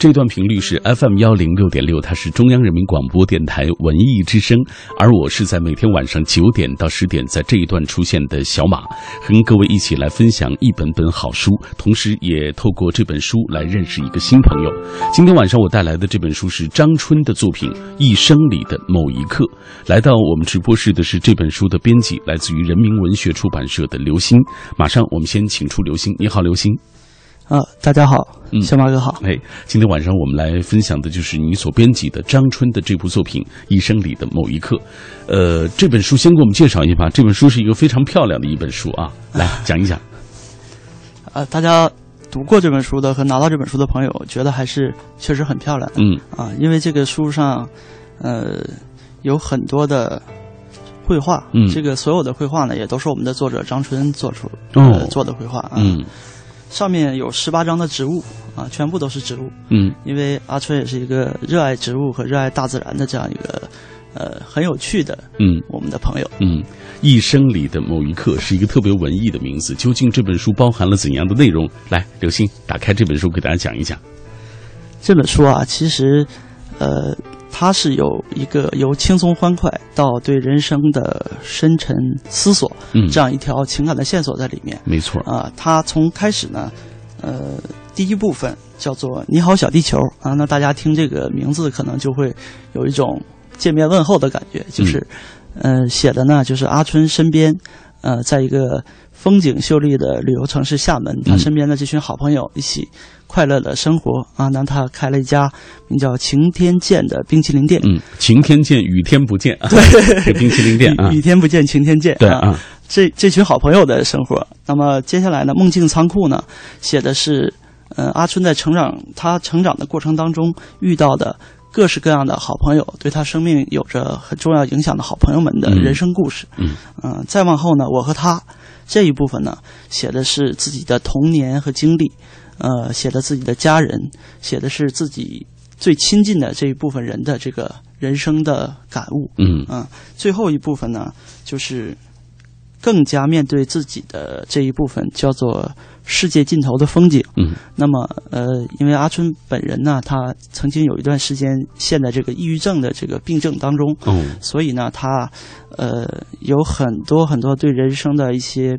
这段频率是 FM 幺零六点六，它是中央人民广播电台文艺之声，而我是在每天晚上九点到十点在这一段出现的小马，和各位一起来分享一本本好书，同时也透过这本书来认识一个新朋友。今天晚上我带来的这本书是张春的作品《一生里的某一刻》。来到我们直播室的是这本书的编辑，来自于人民文学出版社的刘星。马上我们先请出刘星，你好，刘星。啊，大家好，嗯小马哥好。哎，今天晚上我们来分享的就是你所编辑的张春的这部作品《一生里的某一刻》。呃，这本书先给我们介绍一下吧。这本书是一个非常漂亮的一本书啊，来 讲一讲。啊，大家读过这本书的和拿到这本书的朋友，觉得还是确实很漂亮的。嗯啊，因为这个书上，呃，有很多的绘画。嗯这个所有的绘画呢，也都是我们的作者张春做出哦呃做的绘画啊。嗯上面有十八张的植物啊，全部都是植物。嗯因为阿春也是一个热爱植物和热爱大自然的这样一个呃很有趣的嗯我们的朋友。嗯，一生里的某一刻是一个特别文艺的名字。究竟这本书包含了怎样的内容？来，刘星打开这本书给大家讲一讲。这本书啊，其实，呃，它是有一个由轻松欢快到对人生的深沉思索嗯，这样一条情感的线索在里面没错。啊。它从开始呢，呃，第一部分叫做“你好，小地球”啊，那大家听这个名字可能就会有一种见面问候的感觉，就是，呃，写的呢就是阿春身边，呃，在一个风景秀丽的旅游城市厦门，他嗯身边的这群好朋友一起快乐的生活啊。那他开了一家名叫晴天见的冰淇淋店，嗯，晴天见，雨天不见。对，冰淇淋店啊雨。天不见晴天见。对啊，这这群好朋友的生活。那么接下来呢，梦境仓库呢，写的是，呃，阿春在成长他成长的过程当中遇到的各式各样的好朋友，对他生命有着很重要影响的好朋友们的嗯人生故事。嗯嗯、再往后呢，我和他这一部分呢，写的是自己的童年和经历，呃，写的自己的家人，写的是自己最亲近的这一部分人的这个人生的感悟。嗯啊，最后一部分呢，就是更加面对自己的这一部分，叫做世界尽头的风景。嗯那么，呃，因为阿春本人呢，他曾经有一段时间陷在这个抑郁症的这个病症当中，嗯所以呢，他呃有很多很多对人生的一些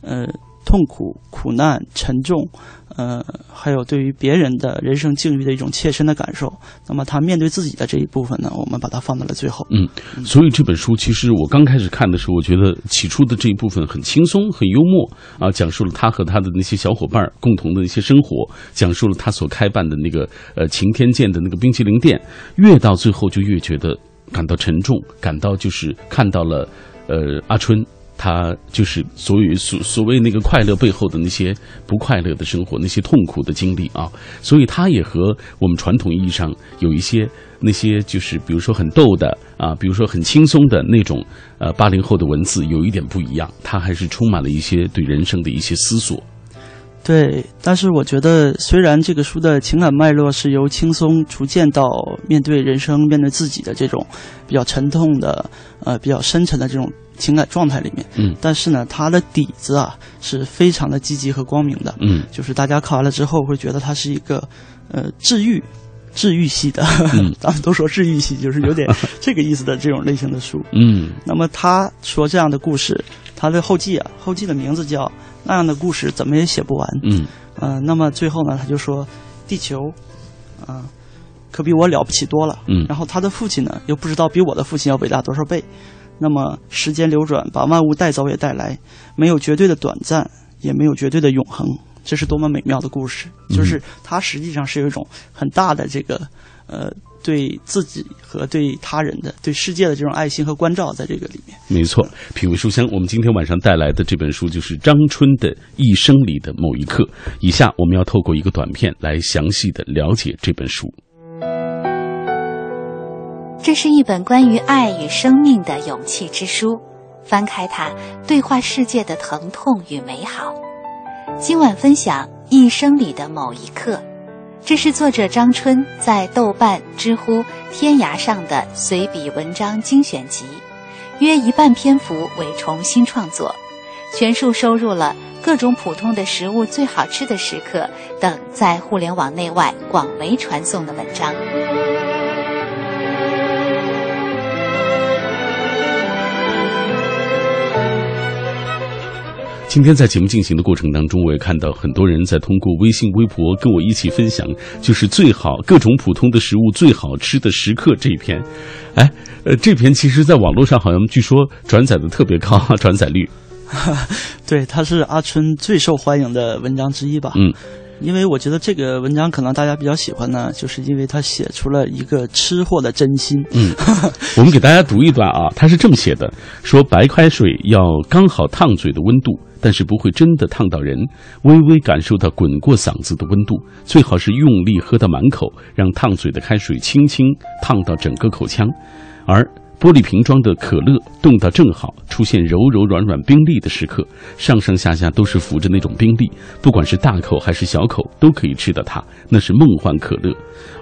呃痛苦、苦难、沉重，呃，还有对于别人的人生境遇的一种切身的感受。那么他面对自己的这一部分呢，我们把它放到了最后。嗯，所以这本书其实我刚开始看的时候，我觉得起初的这一部分很轻松、很幽默啊，讲述了他和他的那些小伙伴儿共同的一些生活，讲述了他所开办的那个呃晴天见的那个冰淇淋店，越到最后就越觉得感到沉重，感到就是看到了呃阿春。他就是所谓所所谓那个快乐背后的那些不快乐的生活，那些痛苦的经历啊，所以他也和我们传统意义上有一些那些就是比如说很逗的啊，比如说很轻松的那种呃八零后的文字有一点不一样，他还是充满了一些对人生的一些思索。对，但是我觉得，虽然这个书的情感脉络是由轻松逐渐到面对人生、面对自己的这种比较沉痛的、呃比较深沉的这种情感状态里面，嗯但是呢，它的底子啊是非常的积极和光明的。嗯就是大家看完了之后会觉得它是一个呃治愈、治愈系的，嗯 咱们都说治愈系，就是有点 这个意思的这种类型的书。嗯那么他说这样的故事，他的后记啊，后记的名字叫《那样的故事怎么也写不完》。嗯嗯、那么最后呢，他就说，地球，啊、可比我了不起多了。嗯然后他的父亲呢，又不知道比我的父亲要伟大多少倍。那么时间流转，把万物带走也带来，没有绝对的短暂，也没有绝对的永恒。这是多么美妙的故事！就是它实际上是有一种很大的这个呃对自己和对他人的、对世界的这种爱心和关照在这个里面。没错，品味书香，我们今天晚上带来的这本书就是张春的《一生里的某一刻》。以下我们要透过一个短片来详细的了解这本书。这是一本关于爱与生命的勇气之书，翻开它，对话世界的疼痛与美好。今晚分享一生里的某一刻，这是作者张春在豆瓣、知乎、天涯上的随笔文章精选集，约一半篇幅为重新创作，全数收入了各种普通的食物最好吃的时刻等在互联网内外广为传颂的文章。今天在节目进行的过程当中，我也看到很多人在通过微信、微博跟我一起分享，就是最好各种普通的食物最好吃的时刻这一篇。哎，呃，这篇其实在网络上好像据说转载的特别高，转载率。对，它是阿春最受欢迎的文章之一吧？嗯，因为我觉得这个文章可能大家比较喜欢呢，就是因为他写出了一个吃货的真心。嗯，我们给大家读一段啊，他是这么写的：说白开水要刚好烫嘴的温度。但是不会真的烫到人，微微感受到滚过嗓子的温度，最好是用力喝到满口，让烫嘴的开水轻轻烫到整个口腔，而。玻璃瓶装的可乐冻到正好，出现柔柔软软冰粒的时刻，上上下下都是浮着那种冰粒，不管是大口还是小口都可以吃到它，那是梦幻可乐。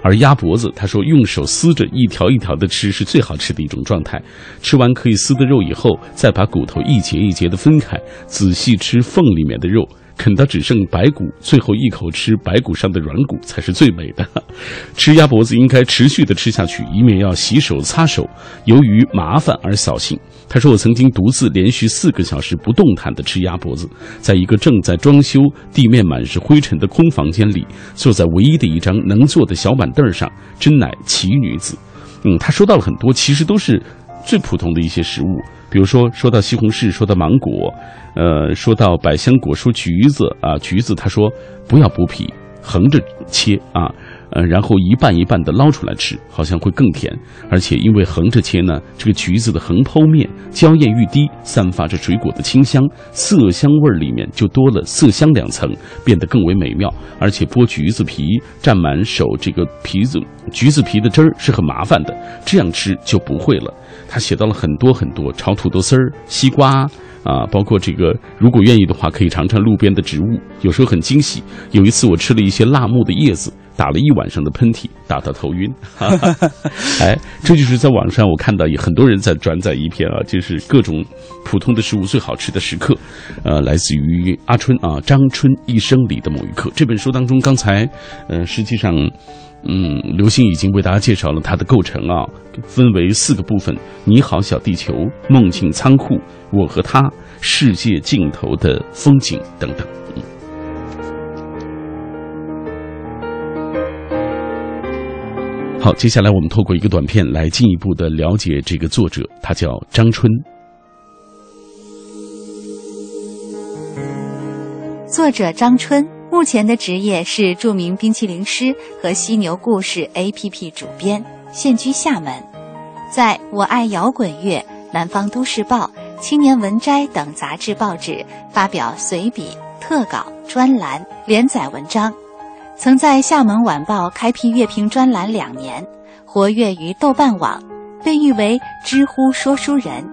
而鸭脖子，他说用手撕着一条一条的吃是最好吃的一种状态，吃完可以撕的肉以后，再把骨头一节一节的分开，仔细吃缝里面的肉。啃到只剩白骨，最后一口吃白骨上的软骨才是最美的。吃鸭脖子应该持续的吃下去，以免要洗手擦手，由于麻烦而扫兴。他说：“我曾经独自连续四个小时不动弹的吃鸭脖子，在一个正在装修、地面满是灰尘的空房间里，坐在唯一的一张能坐的小板凳上，真乃奇女子。”嗯，他说到了很多，其实都是最普通的一些食物。比如说，说到西红柿，说到芒果，呃，说到百香果，说橘子啊，橘子，他说不要剥皮，横着切啊，呃，然后一半一半的捞出来吃，好像会更甜。而且因为横着切呢，这个橘子的横剖面娇艳欲滴，散发着水果的清香，色香味儿里面就多了色香两层，变得更为美妙。而且剥橘子皮蘸满手这个皮子，橘子皮的汁儿是很麻烦的，这样吃就不会了。他写到了很多很多炒土豆丝儿、西瓜啊，包括这个，如果愿意的话，可以尝尝路边的植物，有时候很惊喜。有一次我吃了一些辣木的叶子，打了一晚上的喷嚏，打到头晕。哎，这就是在网上我看到有很多人在转载一篇啊，就是各种普通的食物最好吃的时刻，呃，来自于阿春啊张春一生里的某一刻这本书当中，刚才呃实际上。嗯，刘星已经为大家介绍了它的构成啊，分为四个部分：你好，小地球、梦境仓库、我和他、世界尽头的风景等等。好，接下来我们透过一个短片来进一步的了解这个作者，他叫张春。作者张春。目前的职业是著名冰淇淋师和犀牛故事 APP 主编，现居厦门，在我爱摇滚乐、南方都市报、青年文摘等杂志报纸发表随笔、特稿、专栏、连载文章，曾在厦门晚报开辟乐评专栏两年，活跃于豆瓣网，被誉为知乎说书人，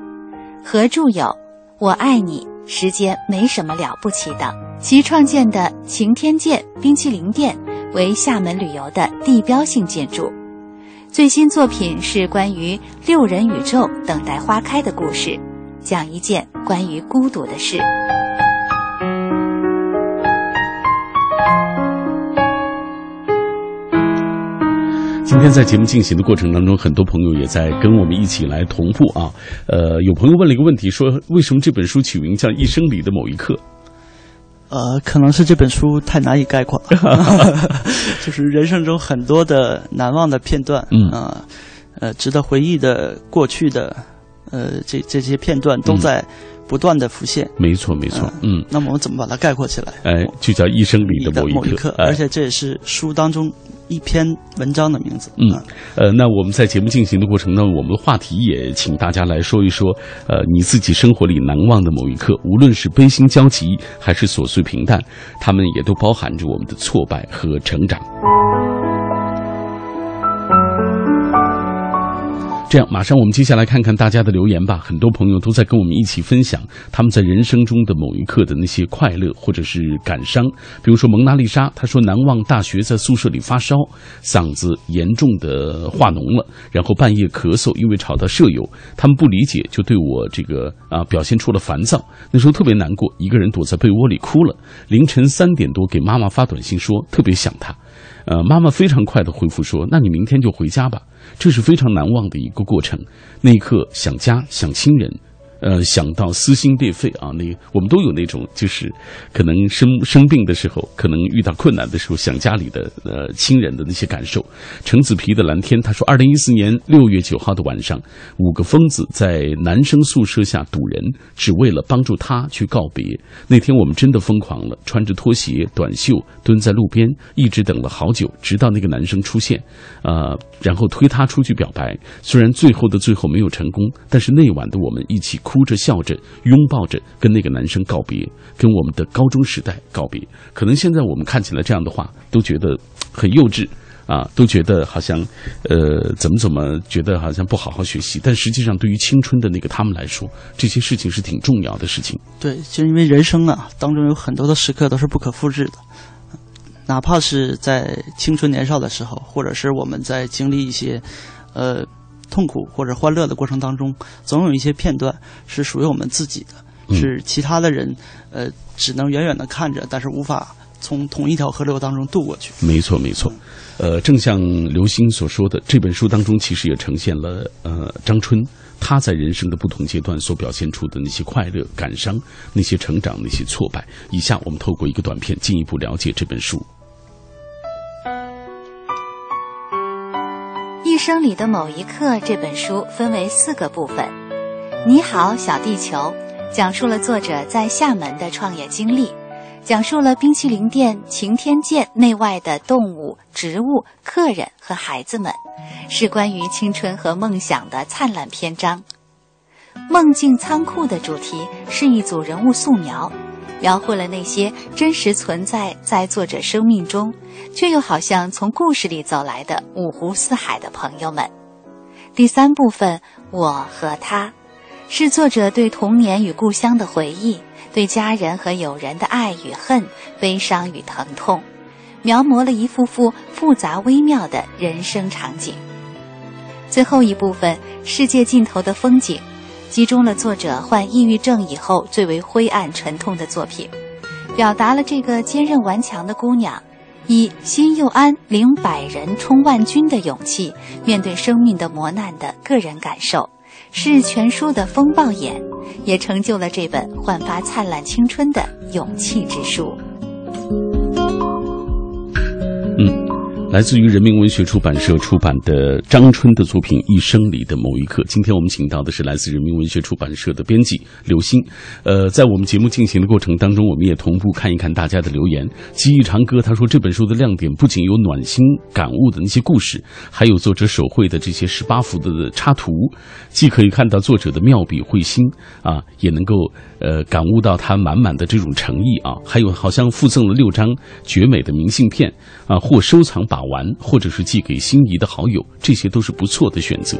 合著有《我爱你》。时间没什么了不起的。其创建的晴天见冰淇淋店为厦门旅游的地标性建筑。最新作品是关于六人宇宙等待花开的故事，讲一件关于孤独的事。今天在节目进行的过程当中，很多朋友也在跟我们一起来同步啊。呃，有朋友问了一个问题，说为什么这本书取名叫《一生里的某一刻》？呃，可能是这本书太难以概括，就是人生中很多的难忘的片段，嗯啊，呃，值得回忆的过去的，呃，这这些片段都在。不断的浮现，没错没错，嗯，那么我们怎么把它概括起来？哎，就叫一生里的某一刻，而且这也是书当中一篇文章的名字。嗯，呃，那我们在节目进行的过程中，我们的话题也请大家来说一说，呃，你自己生活里难忘的某一刻，无论是悲心交集还是琐碎平淡，他们也都包含着我们的挫败和成长。这样，马上我们接下来看看大家的留言吧。很多朋友都在跟我们一起分享他们在人生中的某一刻的那些快乐或者是感伤。比如说蒙娜丽莎，她说难忘大学在宿舍里发烧，嗓子严重的化脓了，然后半夜咳嗽，因为吵到舍友，他们不理解，就对我这个啊表现出了烦躁。那时候特别难过，一个人躲在被窝里哭了。凌晨三点多给妈妈发短信说特别想她，呃，妈妈非常快的回复说：“那你明天就回家吧。”这是非常难忘的一个过程，那一刻想家想亲人。呃，想到撕心裂肺啊，那我们都有那种，就是可能生生病的时候，可能遇到困难的时候，想家里的呃亲人的那些感受。橙子皮的蓝天他说，二零一四年六月九号的晚上，五个疯子在男生宿舍下堵人，只为了帮助他去告别。那天我们真的疯狂了，穿着拖鞋短袖蹲在路边，一直等了好久，直到那个男生出现，呃，然后推他出去表白。虽然最后的最后没有成功，但是那晚的我们一起。哭着笑着拥抱着跟那个男生告别，跟我们的高中时代告别。可能现在我们看起来这样的话都觉得很幼稚啊，都觉得好像呃怎么怎么觉得好像不好好学习。但实际上，对于青春的那个他们来说，这些事情是挺重要的事情。对，就因为人生啊当中有很多的时刻都是不可复制的，哪怕是在青春年少的时候，或者是我们在经历一些呃。痛苦或者欢乐的过程当中，总有一些片段是属于我们自己的，是其他的人，呃，只能远远的看着，但是无法从同一条河流当中渡过去。没错，没错。呃，正像刘星所说的，这本书当中其实也呈现了呃张春他在人生的不同阶段所表现出的那些快乐、感伤、那些成长、那些挫败。以下我们透过一个短片进一步了解这本书。生里的某一刻，这本书分为四个部分。你好，小地球，讲述了作者在厦门的创业经历，讲述了冰淇淋店晴天见内外的动物、植物、客人和孩子们，是关于青春和梦想的灿烂篇章。梦境仓库的主题是一组人物素描。描绘了那些真实存在在作者生命中，却又好像从故事里走来的五湖四海的朋友们。第三部分，我和他，是作者对童年与故乡的回忆，对家人和友人的爱与恨，悲伤与疼痛，描摹了一幅幅复杂微妙的人生场景。最后一部分，世界尽头的风景。集中了作者患抑郁症以后最为灰暗沉痛的作品，表达了这个坚韧顽强的姑娘以心又安领百人冲万军的勇气面对生命的磨难的个人感受，是全书的风暴眼，也成就了这本焕发灿烂青春的勇气之书。来自于人民文学出版社出版的张春的作品《一生里的某一刻》。今天我们请到的是来自人民文学出版社的编辑刘星。呃，在我们节目进行的过程当中，我们也同步看一看大家的留言。记忆长歌他说，这本书的亮点不仅有暖心感悟的那些故事，还有作者手绘的这些十八幅的插图，既可以看到作者的妙笔绘心啊，也能够呃感悟到他满满的这种诚意啊。还有好像附赠了六张绝美的明信片啊，或收藏把。打完，或者是寄给心仪的好友，这些都是不错的选择。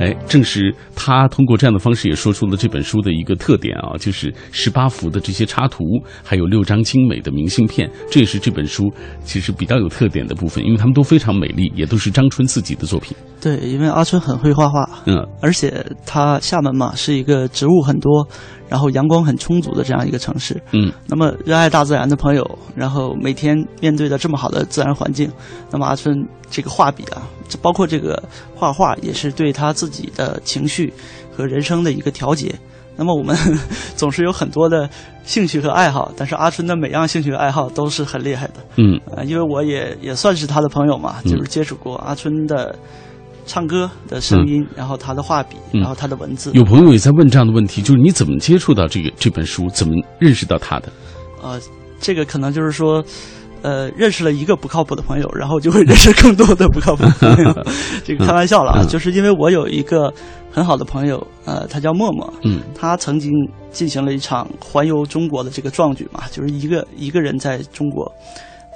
哎，正是他通过这样的方式，也说出了这本书的一个特点啊，就是十八幅的这些插图，还有六张精美的明信片，这也是这本书其实比较有特点的部分，因为他们都非常美丽，也都是张春自己的作品。对，因为阿春很会画画，嗯，而且他厦门嘛是一个植物很多。然后阳光很充足的这样一个城市，嗯，那么热爱大自然的朋友，然后每天面对着这么好的自然环境，那么阿春这个画笔啊，包括这个画画，也是对他自己的情绪和人生的一个调节。那么我们 总是有很多的兴趣和爱好，但是阿春的每样兴趣爱好都是很厉害的，嗯，呃，因为我也也算是他的朋友嘛，就是接触过阿春的。唱歌的声音，然后他的画笔，然后他的文字。有朋友也在问这样的问题，就是你怎么接触到这个这本书，怎么认识到他的？呃，这个可能就是说，呃，认识了一个不靠谱的朋友，然后就会认识更多的不靠谱的朋友。这个开玩笑了啊，就是因为我有一个很好的朋友，呃，他叫默默，嗯，他曾经进行了一场环游中国的这个壮举嘛，就是一个一个人在中国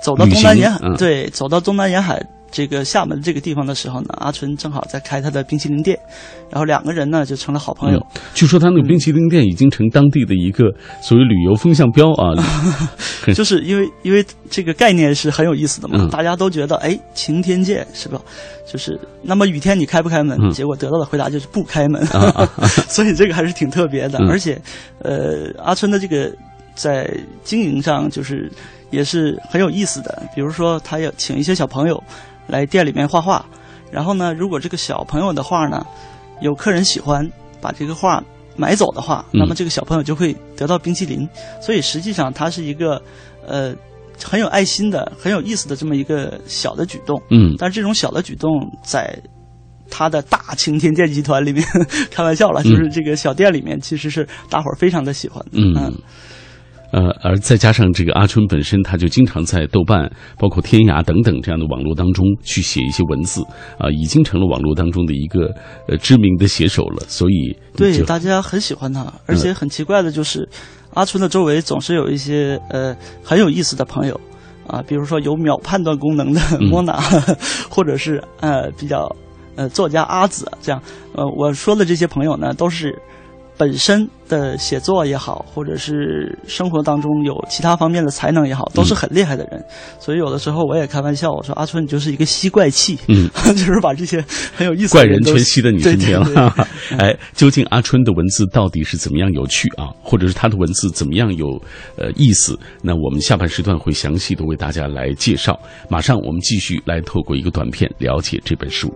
走到东南沿海，对，走到东南沿海。这个厦门这个地方的时候呢，阿春正好在开他的冰淇淋店，然后两个人呢就成了好朋友。嗯据说他那个冰淇淋店已经成当地的一个 所谓旅游风向标啊。就是因为因为这个概念是很有意思的嘛，嗯大家都觉得哎晴天见是吧？就是那么雨天你开不开门？嗯结果得到的回答就是不开门，所以这个还是挺特别的。嗯而且，呃，阿春的这个在经营上就是也是很有意思的。比如说，他要请一些小朋友来店里面画画，然后呢，如果这个小朋友的画呢有客人喜欢，把这个画买走的话，嗯那么这个小朋友就会得到冰淇淋。所以实际上它是一个呃很有爱心的、很有意思的这么一个小的举动。嗯但是这种小的举动在他的大晴天电集团里面，开玩笑了，嗯就是这个小店里面其实是大伙儿非常的喜欢的。嗯。呃，而再加上这个阿春本身，他就经常在豆瓣、包括天涯等等这样的网络当中去写一些文字，啊、已经成了网络当中的一个呃知名的写手了。所以对，大家很喜欢他，而且很奇怪的就是，阿春的周围总是有一些呃很有意思的朋友啊，比如说有秒判断功能的嗯莫娜，或者是呃比较呃作家阿紫这样。呃，我说的这些朋友呢，都是本身的写作也好，或者是生活当中有其他方面的才能也好，都是很厉害的人。所以有的时候我也开玩笑，我说阿春你就是一个吸怪气，嗯，就是把这些很有意思怪的怪人全吸到你身边对对对了。哎，究竟阿春的文字到底是怎么样有趣啊，或者是他的文字怎么样有呃意思？那我们下半时段会详细的为大家来介绍。马上我们继续来透过一个短片了解这本书。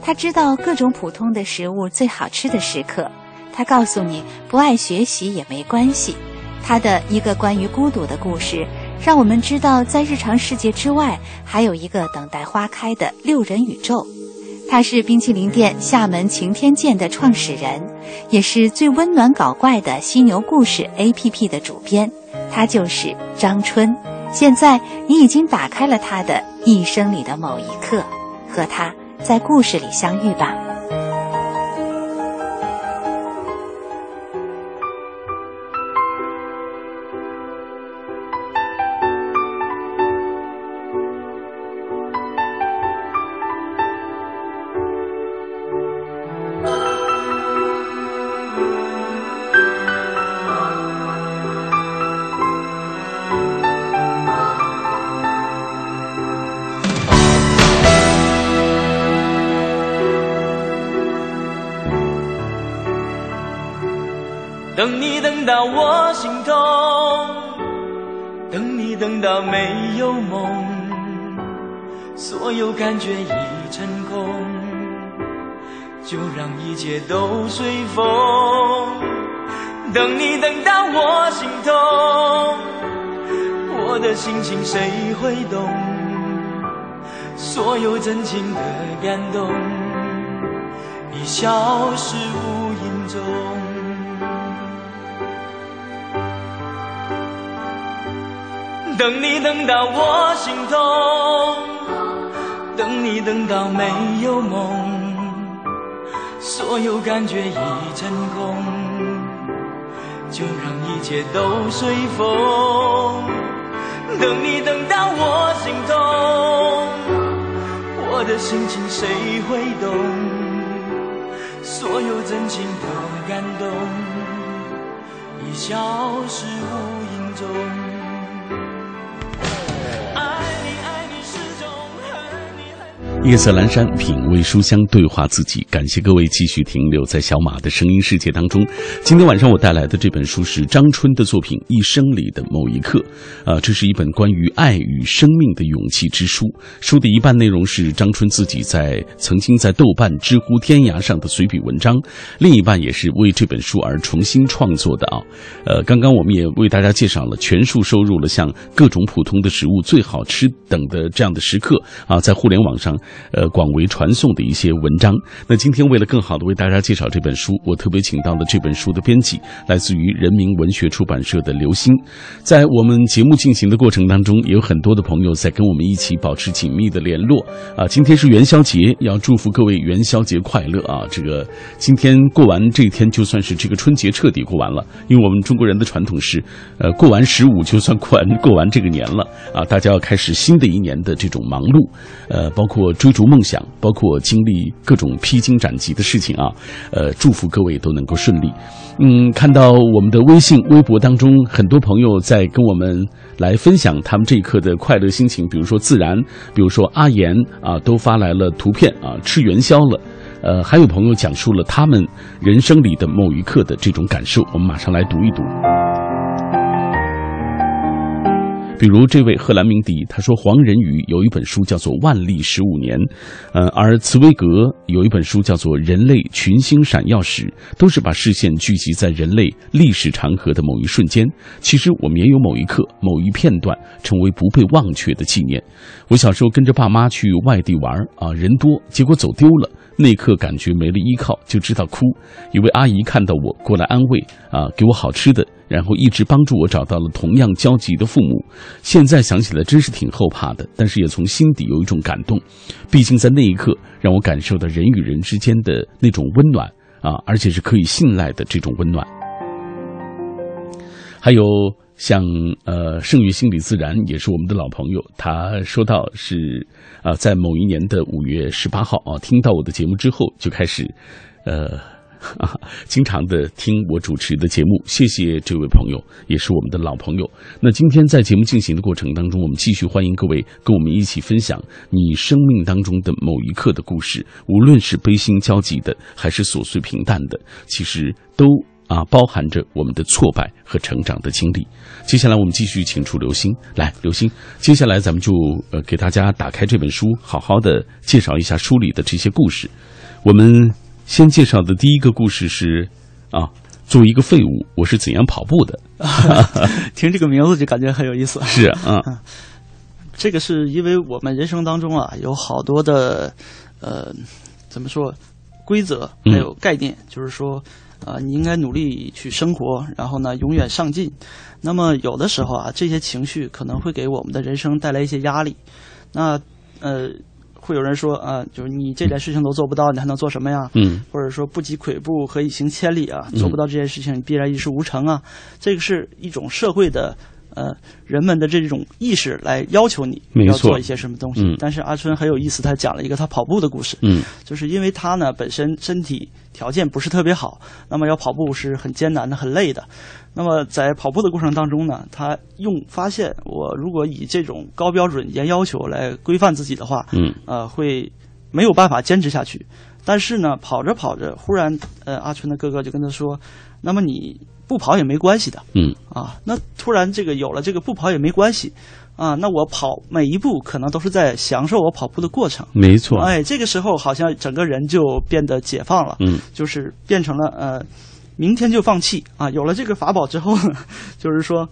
他知道各种普通的食物最好吃的时刻。他告诉你，不爱学习也没关系。他的一个关于孤独的故事，让我们知道，在日常世界之外，还有一个等待花开的六人宇宙。他是冰淇淋店厦门晴天见的创始人，也是最温暖搞怪的犀牛故事 APP 的主编。他就是张春。现在你已经打开了他的一生里的某一刻，和他在故事里相遇吧。感觉已成空，就让一切都随风。等你等到我心痛，我的心情谁会懂？所有真情的感动，已消失无影踪。等你等到我心痛，等你等到没有梦，所有感觉已成空，就让一切都随风。等你等到我心痛，我的心情谁会懂？所有真情的感动，已消失无影踪。夜色阑珊，品味书香，对话自己。感谢各位继续停留在小马的声音世界当中。今天晚上我带来的这本书是张春的作品《一生里的某一刻》，啊，这是一本关于爱与生命的勇气之书。书的一半内容是张春自己在曾经在豆瓣、知乎、天涯上的随笔文章，另一半也是为这本书而重新创作的啊。呃，刚刚我们也为大家介绍了全书收入了像各种普通的食物最好吃等的这样的时刻啊，在互联网上呃广为传颂的一些文章。那今天为了更好的为大家介绍这本书，我特别请到了这本书的编辑，来自于人民文学出版社的刘星。在我们节目进行的过程当中，也有很多的朋友在跟我们一起保持紧密的联络啊。今天是元宵节，要祝福各位元宵节快乐啊！这个今天过完这一天，就算是这个春节彻底过完了，因为我们中国人的传统是，呃，过完十五就算过完过完这个年了啊！大家要开始新的一年的这种忙碌，呃，包括追逐梦想，包括经历各种披荆斩棘的事情啊！呃，祝福各位都能够顺利。嗯，看到我们的微信、微博当中，很多朋友在跟我们来分享他们这一刻的快乐心情，比如说自然，比如说阿言啊，都发来了图片啊，吃元宵了。呃，还有朋友讲述了他们人生里的某一刻的这种感受，我们马上来读一读。比如这位赫兰明迪，他说黄仁宇有一本书叫做《万历十五年》，呃，而茨威格有一本书叫做《人类群星闪耀时》，都是把视线聚集在人类历史长河的某一瞬间。其实我们也有某一刻、某一片段成为不被忘却的纪念。我小时候跟着爸妈去外地玩啊，人多，结果走丢了。那刻感觉没了依靠，就知道哭。一位阿姨看到我过来安慰啊，给我好吃的，然后一直帮助我找到了同样焦急的父母。现在想起来真是挺后怕的，但是也从心底有一种感动。毕竟在那一刻，让我感受到人与人之间的那种温暖啊，而且是可以信赖的这种温暖。还有。像呃，圣域心理自然也是我们的老朋友。他说到是啊，在某一年的五月十八号啊，听到我的节目之后就开始，呃，经常的听我主持的节目。谢谢这位朋友，也是我们的老朋友。那今天在节目进行的过程当中，我们继续欢迎各位跟我们一起分享你生命当中的某一刻的故事，无论是悲心交集的，还是琐碎平淡的，其实都。啊，包含着我们的挫败和成长的经历。接下来我们继续请出刘星来，刘星，接下来咱们就呃给大家打开这本书，好好的介绍一下书里的这些故事。我们先介绍的第一个故事是啊，作为一个废物，我是怎样跑步的？听这个名字就感觉很有意思。是啊，这个是因为我们人生当中啊有好多的呃怎么说规则还有概念，就是说。啊，你应该努力去生活，然后呢，永远上进。那么有的时候啊，这些情绪可能会给我们的人生带来一些压力。那呃，会有人说啊，就是你这点事情都做不到，你还能做什么呀？嗯。或者说不积跬步何以行千里啊？做不到这件事情，你必然一事无成啊。这个是一种社会的。呃，人们的这种意识来要求你要做一些什么东西。但是阿春很有意思，他讲了一个他跑步的故事。嗯，就是因为他呢本身身体条件不是特别好，那么要跑步是很艰难的、很累的。那么在跑步的过程当中呢，他用发现我如果以这种高标准、严要求来规范自己的话，嗯，呃，会没有办法坚持下去。但是呢，跑着跑着，忽然呃，阿春的哥哥就跟他说：“那么你。”不跑也没关系的，嗯啊，那突然这个有了这个不跑也没关系，啊，那我跑每一步可能都是在享受我跑步的过程，没错，哎，这个时候好像整个人就变得解放了，嗯，就是变成了呃，明天就放弃啊，有了这个法宝之后，就是说，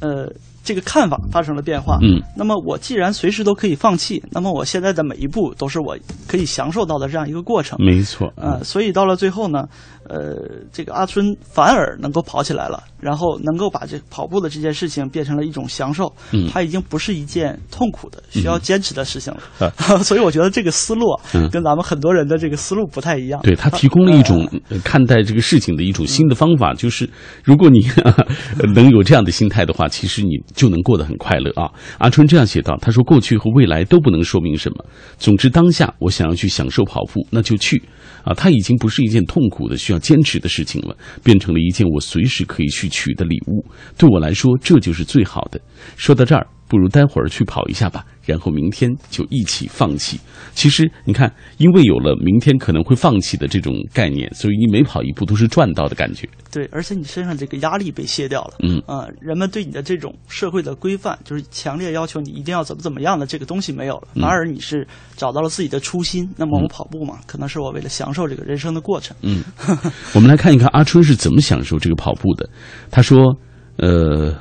呃。这个看法发生了变化。嗯，那么我既然随时都可以放弃，那么我现在的每一步都是我可以享受到的这样一个过程。没错。呃，所以到了最后呢，呃，这个阿春反而能够跑起来了，然后能够把这跑步的这件事情变成了一种享受。嗯，它已经不是一件痛苦的、需要坚持的事情了。所以我觉得这个思路跟咱们很多人的这个思路不太一样。对他提供了一种看待这个事情的一种新的方法，就是如果你 能有这样的心态的话，其实你。就能过得很快乐啊！阿春这样写道：“他说，过去和未来都不能说明什么。总之，当下我想要去享受跑步，那就去啊！它已经不是一件痛苦的、需要坚持的事情了，变成了一件我随时可以去取的礼物。对我来说，这就是最好的。”说到这儿。不如待会儿去跑一下吧，然后明天就一起放弃。其实你看，因为有了明天可能会放弃的这种概念，所以你每跑一步都是赚到的感觉。对，而且你身上这个压力被卸掉了。嗯啊，人们对你的这种社会的规范，就是强烈要求你一定要怎么怎么样的这个东西没有了，反而你是找到了自己的初心。那么我跑步嘛，可能是我为了享受这个人生的过程。嗯，我们来看一看阿春是怎么享受这个跑步的。他说：“呃，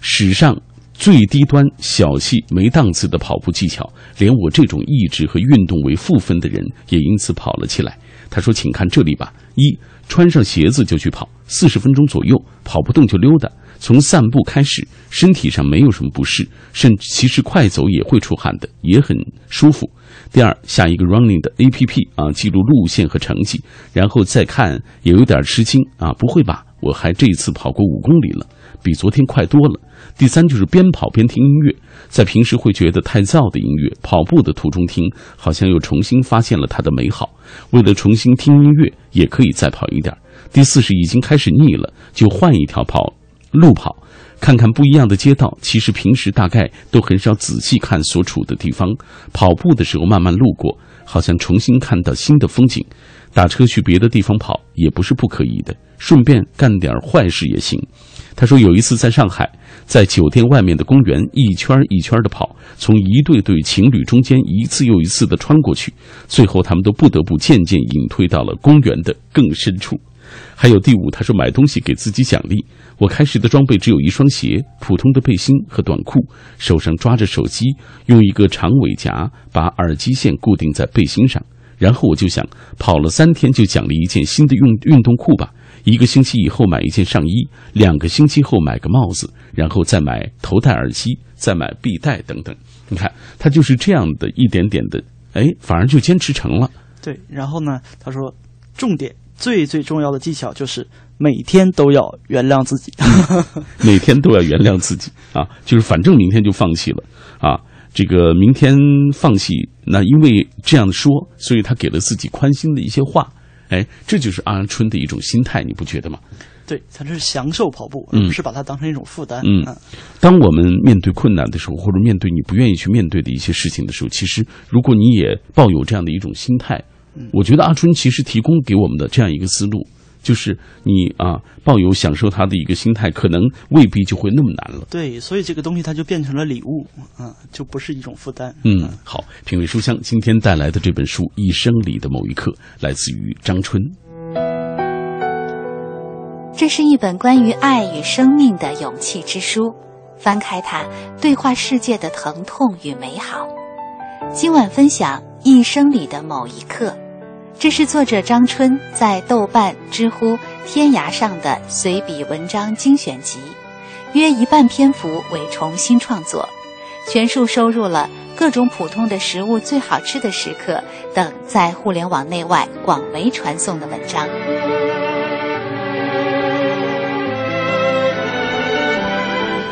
史上。”最低端、小气、没档次的跑步技巧，连我这种意志和运动为负分的人也因此跑了起来。他说：“请看这里吧，一穿上鞋子就去跑，四十分钟左右，跑不动就溜达。从散步开始，身体上没有什么不适，甚至其实快走也会出汗的，也很舒服。第二，下一个 running 的 A P P 啊，记录路线和成绩，然后再看，也有点吃惊啊，不会吧？我还这一次跑过五公里了，比昨天快多了。第三就是边跑边听音乐，在平时会觉得太燥的音乐，跑步的途中听，好像又重新发现了它的美好。为了重新听音乐，也可以再跑一点。第四是已经开始腻了，就换一条跑路跑，看看不一样的街道。其实平时大概都很少仔细看所处的地方，跑步的时候慢慢路过，好像重新看到新的风景。打车去别的地方跑也不是不可以的，顺便干点坏事也行。他说有一次在上海，在酒店外面的公园一圈一圈的跑，从一对对情侣中间一次又一次的穿过去，最后他们都不得不渐渐隐退到了公园的更深处。还有第五，他说买东西给自己奖励。我开始的装备只有一双鞋、普通的背心和短裤，手上抓着手机，用一个长尾夹把耳机线固定在背心上。然后我就想，跑了三天就奖励一件新的运运动裤吧。一个星期以后买一件上衣，两个星期后买个帽子，然后再买头戴耳机，再买臂带等等。你看，他就是这样的一点点的，哎，反而就坚持成了。对，然后呢，他说，重点最最重要的技巧就是每天都要原谅自己，每天都要原谅自己啊，就是反正明天就放弃了啊。这个明天放弃，那因为这样说，所以他给了自己宽心的一些话。哎，这就是阿春的一种心态，你不觉得吗？对，他是享受跑步，嗯不是把它当成一种负担。嗯，当我们面对困难的时候，或者面对你不愿意去面对的一些事情的时候，其实如果你也抱有这样的一种心态，我觉得阿春其实提供给我们的这样一个思路。就是你啊，抱有享受它的一个心态，可能未必就会那么难了。对，所以这个东西它就变成了礼物啊，就不是一种负担。嗯，好，品味书香今天带来的这本书《一生里的某一刻》，来自于张春。这是一本关于爱与生命的勇气之书，翻开它，对话世界的疼痛与美好。今晚分享《一生里的某一刻》。这是作者张春在豆瓣、知乎、天涯上的随笔文章精选集，约一半篇幅为重新创作，全数收入了各种普通的食物最好吃的时刻等在互联网内外广为传颂的文章。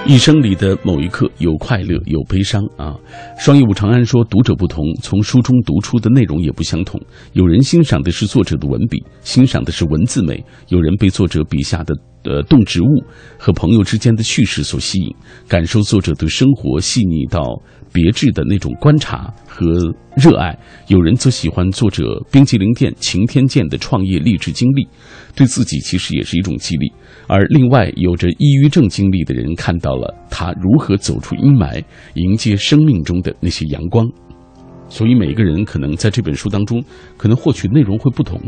一生里的某一刻，有快乐，有悲伤啊。双义武长安说，读者不同，从书中读出的内容也不相同。有人欣赏的是作者的文笔，欣赏的是文字美；有人被作者笔下的呃动植物和朋友之间的叙事所吸引，感受作者对生活细腻到别致的那种观察和热爱；有人则喜欢作者冰激凌店晴天见的创业励志经历，对自己其实也是一种激励。而另外有着抑郁症经历的人看到了他如何走出阴霾，迎接生命中的那些阳光。所以每个人可能在这本书当中，可能获取内容会不同。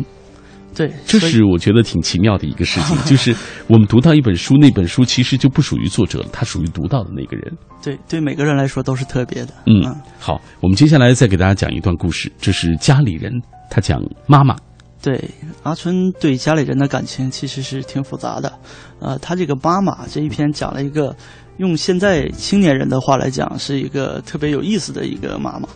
对，这是我觉得挺奇妙的一个事情，就是我们读到一本书，那本书其实就不属于作者了，它属于读到的那个人。对，对每个人来说都是特别的。嗯，好，我们接下来再给大家讲一段故事，这是家里人，他讲妈妈。对阿春对家里人的感情其实是挺复杂的，呃，他这个妈妈这一篇讲了一个，用现在青年人的话来讲，是一个特别有意思的一个妈妈。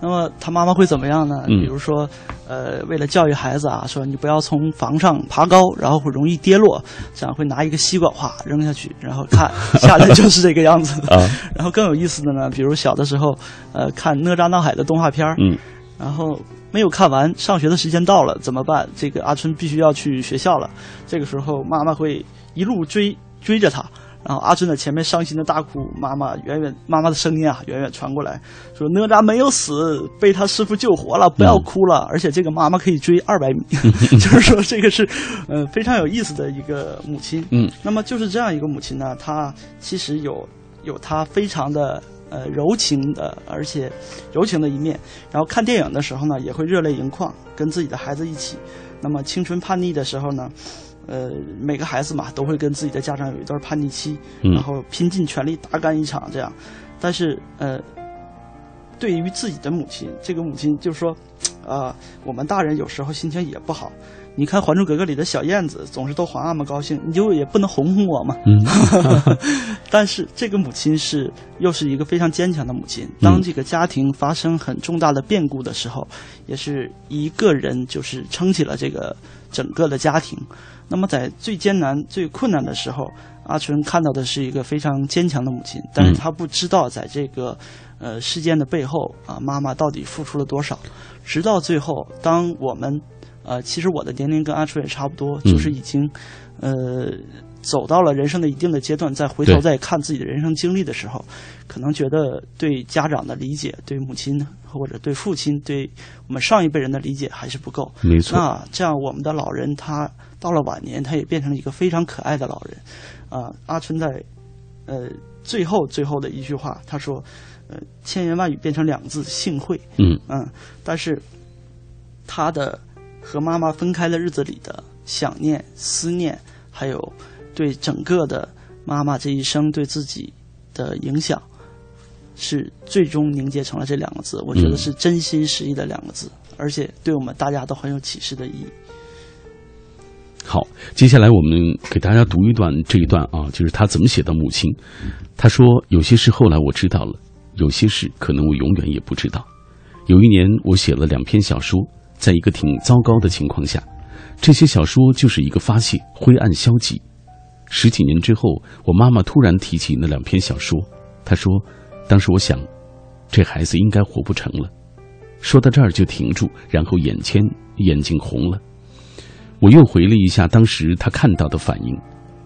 那么他妈妈会怎么样呢？比如说，呃，为了教育孩子啊，说你不要从房上爬高，然后会容易跌落，这样会拿一个西瓜哗扔下去，然后看下来就是这个样子。啊，然后更有意思的呢，比如小的时候，呃，看哪吒闹海的动画片儿嗯，然后。没有看完，上学的时间到了，怎么办？这个阿春必须要去学校了。这个时候，妈妈会一路追追着他，然后阿春在前面伤心的大哭。妈妈远远，妈妈的声音啊，远远传过来，说哪吒没有死，被他师傅救活了，不要哭了。而且这个妈妈可以追二百米，就是说这个是，呃，非常有意思的一个母亲。嗯，那么就是这样一个母亲呢，她其实有有她非常的。呃，柔情的，而且柔情的一面。然后看电影的时候呢，也会热泪盈眶，跟自己的孩子一起。那么青春叛逆的时候呢，呃，每个孩子嘛都会跟自己的家长有一段叛逆期，嗯然后拼尽全力大干一场这样。但是呃，对于自己的母亲，这个母亲就说，啊、我们大人有时候心情也不好。你看《还珠格格》里的小燕子总是逗皇阿玛高兴，你就也不能哄哄我嘛。嗯 但是这个母亲是又是一个非常坚强的母亲。当这个家庭发生很重大的变故的时候，也是一个人就是撑起了这个整个的家庭。那么在最艰难、最困难的时候，阿纯看到的是一个非常坚强的母亲，但是他不知道在这个呃事件的背后啊，妈妈到底付出了多少。直到最后，当我们呃，其实我的年龄跟阿春也差不多，嗯就是已经呃走到了人生的一定的阶段，再回头再看自己的人生经历的时候，可能觉得对家长的理解、对母亲或者对父亲、对我们上一辈人的理解还是不够。没错，那这样，我们的老人他到了晚年，他也变成了一个非常可爱的老人。啊、阿春在呃最后最后的一句话，他说：“呃，千言万语变成两个字，幸会。”嗯嗯，但是他的和妈妈分开的日子里的想念、思念，还有对整个的妈妈这一生对自己的影响，是最终凝结成了这两个字。我觉得嗯是真心实意的两个字，而且对我们大家都很有启示的意义。好，接下来我们给大家读一段这一段啊，就是他怎么写的母亲。他说：“有些事后来我知道了，有些事可能我永远也不知道。有一年我写了两篇小说，在一个挺糟糕的情况下，这些小说就是一个发泄，灰暗消极。十几年之后，我妈妈突然提起那两篇小说，她说：当时我想，这孩子应该活不成了。说到这儿就停住，然后眼前眼睛红了。”我又回了一下当时他看到的反应，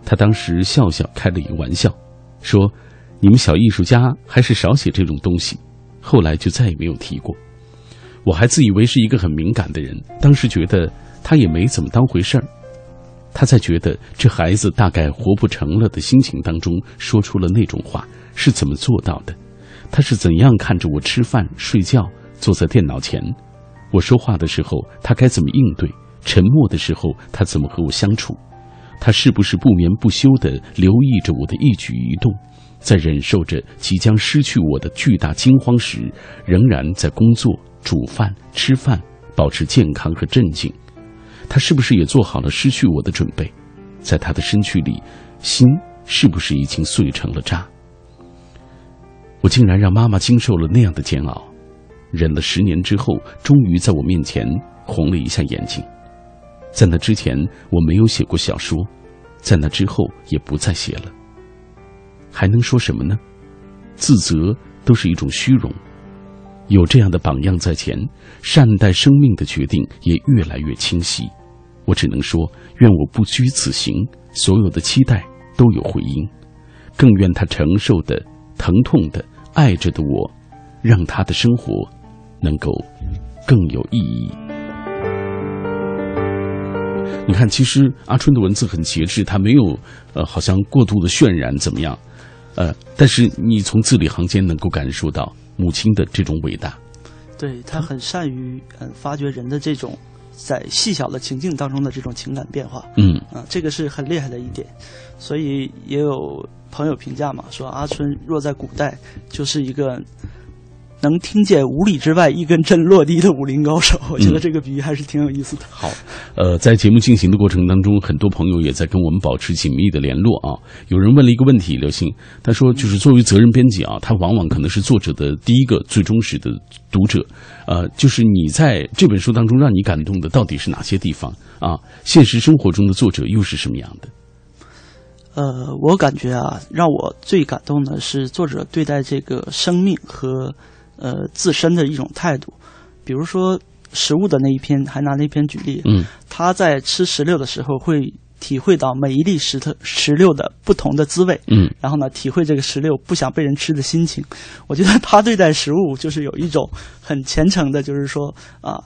他当时笑笑开了一个玩笑，说：“你们小艺术家还是少写这种东西。”后来就再也没有提过。我还自以为是一个很敏感的人，当时觉得他也没怎么当回事儿。他在觉得这孩子大概活不成了的心情当中，说出了那种话，是怎么做到的？他是怎样看着我吃饭、睡觉，坐在电脑前？我说话的时候，他该怎么应对？沉默的时候，他怎么和我相处？他是不是不眠不休地留意着我的一举一动，在忍受着即将失去我的巨大惊慌时，仍然在工作、煮饭、吃饭，保持健康和镇静？他是不是也做好了失去我的准备？在他的身躯里，心是不是已经碎成了渣？我竟然让妈妈经受了那样的煎熬，忍了十年之后，终于在我面前红了一下眼睛。在那之前，我没有写过小说，在那之后也不再写了。还能说什么呢？自责都是一种虚荣。有这样的榜样在前，善待生命的决定也越来越清晰。我只能说，愿我不拘此行，所有的期待都有回音。更愿他承受的、疼痛的、爱着的我，让他的生活能够更有意义。你看，其实阿春的文字很节制，他没有呃，好像过度的渲染怎么样，呃，但是你从字里行间能够感受到母亲的这种伟大。对他很善于嗯发掘人的这种在细小的情境当中的这种情感变化嗯啊，这个是很厉害的一点。所以也有朋友评价嘛，说阿春若在古代就是一个能听见五里之外一根针落地的武林高手。我觉得这个比喻还是挺有意思的。好，呃，在节目进行的过程当中，很多朋友也在跟我们保持紧密的联络啊。有人问了一个问题，刘星，他说，就是作为责任编辑啊，他往往可能是作者的第一个最忠实的读者，呃，就是你在这本书当中让你感动的到底是哪些地方啊？现实生活中的作者又是什么样的？呃，我感觉啊，让我最感动的是作者对待这个生命和呃自身的一种态度。比如说食物的那一篇，还拿那篇举例，嗯他在吃石榴的时候会体会到每一粒石头石榴的不同的滋味，嗯然后呢，体会这个石榴不想被人吃的心情。我觉得他对待食物就是有一种很虔诚的，就是说啊。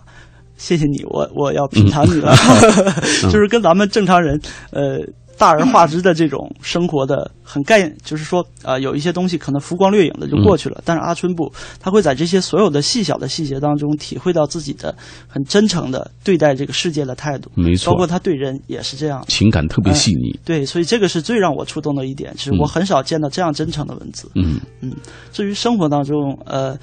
谢谢你，我我要品尝你了，就是跟咱们正常人，呃，大而化之的这种生活的很概，就是说啊、有一些东西可能浮光掠影的就过去了，但是阿春不，他会在这些所有的细小的细节当中体会到自己的很真诚的对待这个世界的态度，没错包括他对人也是这样。情感特别细腻。对，所以这个是最让我触动的一点，是我很少见到这样真诚的文字。嗯嗯至于生活当中，呃，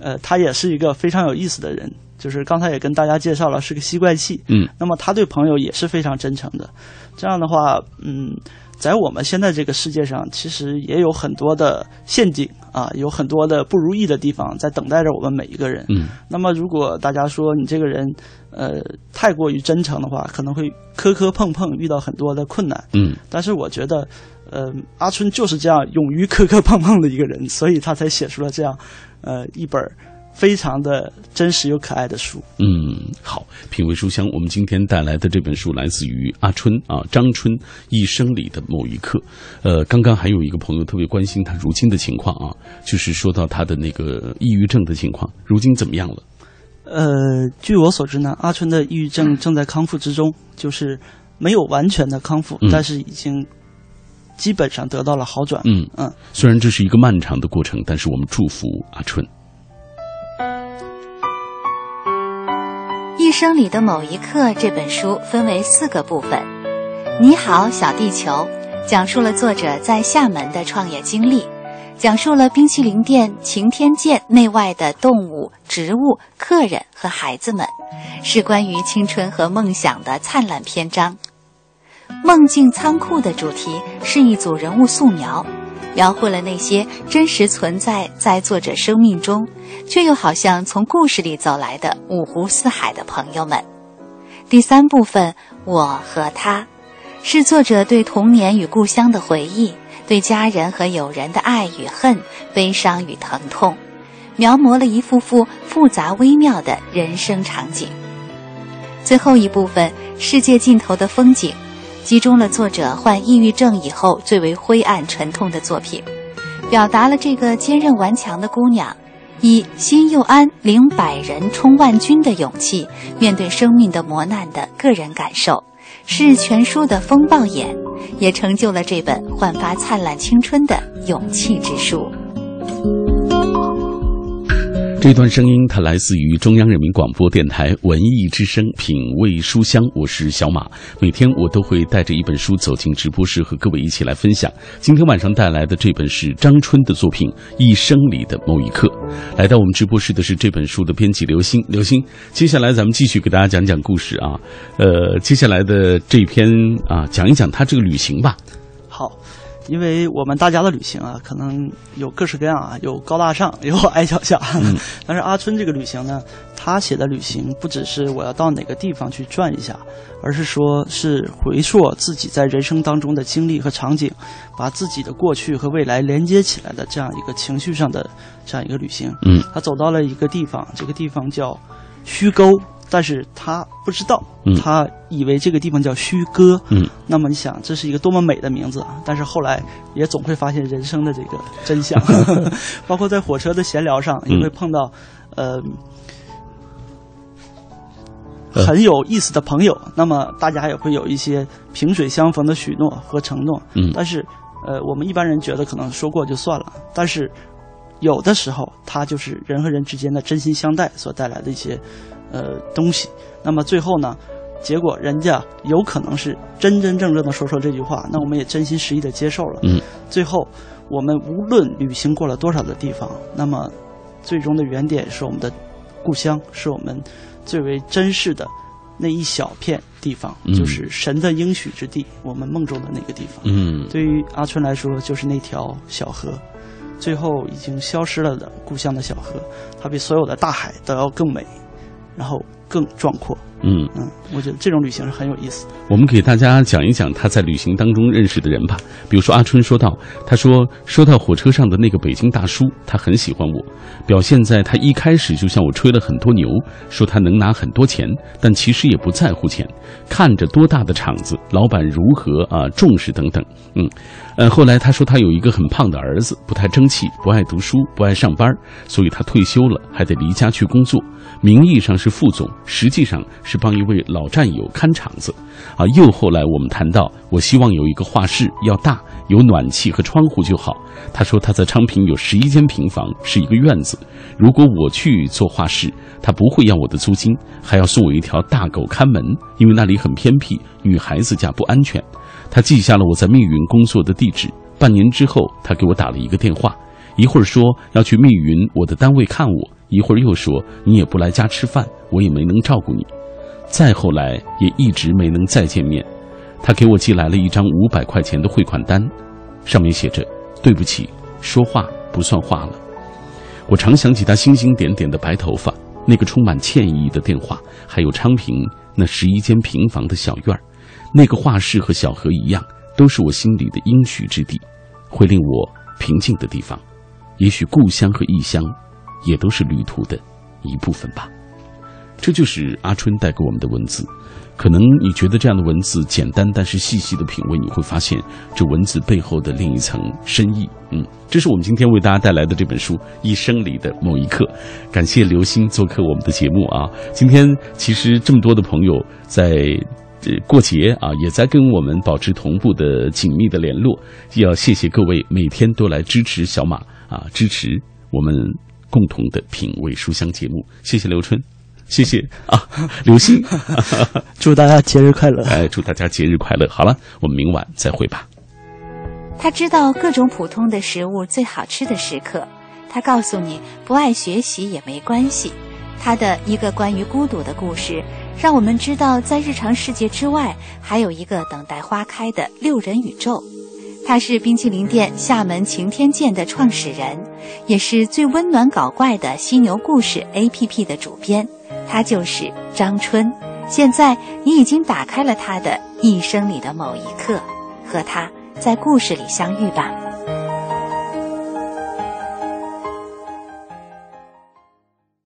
呃，他也是一个非常有意思的人，就是刚才也跟大家介绍了，是个吸怪器。嗯，那么他对朋友也是非常真诚的。这样的话，嗯，在我们现在这个世界上，其实也有很多的陷阱啊，有很多的不如意的地方在等待着我们每一个人。嗯那么，如果大家说你这个人，呃，太过于真诚的话，可能会磕磕碰碰，遇到很多的困难。嗯但是我觉得，呃，阿春就是这样勇于磕磕碰碰的一个人，所以他才写出了这样，呃，一本非常的真实又可爱的书。嗯，好，品味书香，我们今天带来的这本书来自于阿春啊，张春一生里的某一刻。呃，刚刚还有一个朋友特别关心他如今的情况啊，就是说到他的那个抑郁症的情况，如今怎么样了？呃，据我所知呢，阿春的抑郁症正在康复之中，就是没有完全的康复，嗯但是已经基本上得到了好转。嗯嗯，虽然这是一个漫长的过程，但是我们祝福阿春。生里的某一刻这本书分为四个部分。你好，小地球，讲述了作者在厦门的创业经历，讲述了冰淇淋店晴天见内外的动物、植物、客人和孩子们，是关于青春和梦想的灿烂篇章。梦境仓库的主题是一组人物素描，描绘了那些真实存在在作者生命中，却又好像从故事里走来的五湖四海的朋友们。第三部分，我和他，是作者对童年与故乡的回忆，对家人和友人的爱与恨，悲伤与疼痛，描摹了一幅幅复杂微妙的人生场景。最后一部分，世界尽头的风景。集中了作者患抑郁症以后最为灰暗沉痛的作品，表达了这个坚韧顽强的姑娘以心又安领百人冲万军的勇气面对生命的磨难的个人感受，是全书的风暴眼，也成就了这本焕发灿烂青春的勇气之书。这段声音它来自于中央人民广播电台文艺之声品味书香，我是小马。每天我都会带着一本书走进直播室，和各位一起来分享。今天晚上带来的这本是张春的作品《一生里的某一刻》。来到我们直播室的是这本书的编辑刘星，刘星，接下来咱们继续给大家讲讲故事啊。呃，接下来的这篇啊，讲一讲他这个旅行吧。好，因为我们大家的旅行啊，可能有各式各样啊，有高大上，有矮脚下。但是阿春这个旅行呢，他写的旅行不只是我要到哪个地方去转一下，而是说是回溯自己在人生当中的经历和场景，把自己的过去和未来连接起来的这样一个情绪上的这样一个旅行。嗯，他走到了一个地方，这个地方叫虚沟。但是他不知道嗯，他以为这个地方叫虚歌，嗯，那么你想，这是一个多么美的名字啊！但是后来也总会发现人生的这个真相，包括在火车的闲聊上也会碰到，呃，呃很有意思的朋友。那么大家也会有一些萍水相逢的许诺和承诺。嗯但是，呃，我们一般人觉得可能说过就算了，但是有的时候，它就是人和人之间的真心相待所带来的一些呃东西。那么最后呢？结果人家有可能是真真正正的说出这句话，那我们也真心实意的接受了。嗯，最后我们无论旅行过了多少的地方，那么最终的原点是我们的故乡，是我们最为珍视的那一小片地方，嗯就是神的应许之地，我们梦中的那个地方。嗯对于阿春来说，就是那条小河，最后已经消失了的故乡的小河，它比所有的大海都要更美，然后更壮阔。嗯。嗯，我觉得这种旅行是很有意思的。我们给大家讲一讲他在旅行当中认识的人吧。比如说阿春说到，他说说到火车上的那个北京大叔，他很喜欢我，表现在他一开始就向我吹了很多牛，说他能拿很多钱，但其实也不在乎钱，看着多大的场子，老板如何啊重视等等。嗯，呃，后来他说他有一个很胖的儿子，不太争气，不爱读书，不爱上班，所以他退休了，还得离家去工作。名义上是副总，实际上是帮一位老战友看场子，啊，又后来我们谈到，我希望有一个画室要大，有暖气和窗户就好。他说他在昌平有十一间平房，是一个院子。如果我去做画室，他不会要我的租金，还要送我一条大狗看门，因为那里很偏僻，女孩子家不安全。他记下了我在密云工作的地址。半年之后，他给我打了一个电话，一会儿说要去密云我的单位看我，一会儿又说你也不来家吃饭，我也没能照顾你。再后来也一直没能再见面。他给我寄来了一张五百块钱的汇款单，上面写着：“对不起，说话不算话了。”我常想起他星星点点的白头发，那个充满歉意的电话，还有昌平那十一间平房的小院儿，那个画室和小河一样，都是我心里的应许之地。会令我平静的地方，也许故乡和异乡，也都是旅途的一部分吧。这就是阿春带给我们的文字。可能你觉得这样的文字简单，但是细细的品味，你会发现这文字背后的另一层深意。嗯，这是我们今天为大家带来的这本书《一生里的某一刻》。感谢刘星做客我们的节目啊！今天其实这么多的朋友在。这过节啊，也在跟我们保持同步的紧密的联络。要谢谢各位每天都来支持小马啊，支持我们共同的品味书香节目。谢谢刘春，谢谢啊，刘星，祝大家节日快乐！哎，祝大家节日快乐！好了，我们明晚再会吧。他知道各种普通的食物最好吃的时刻。他告诉你，不爱学习也没关系。他的一个关于孤独的故事。让我们知道，在日常世界之外，还有一个等待花开的六人宇宙。他是冰淇淋店厦门晴天见的创始人，也是最温暖搞怪的犀牛故事 APP 的主编。他就是张春。现在你已经打开了他的一生里的某一刻，和他在故事里相遇吧。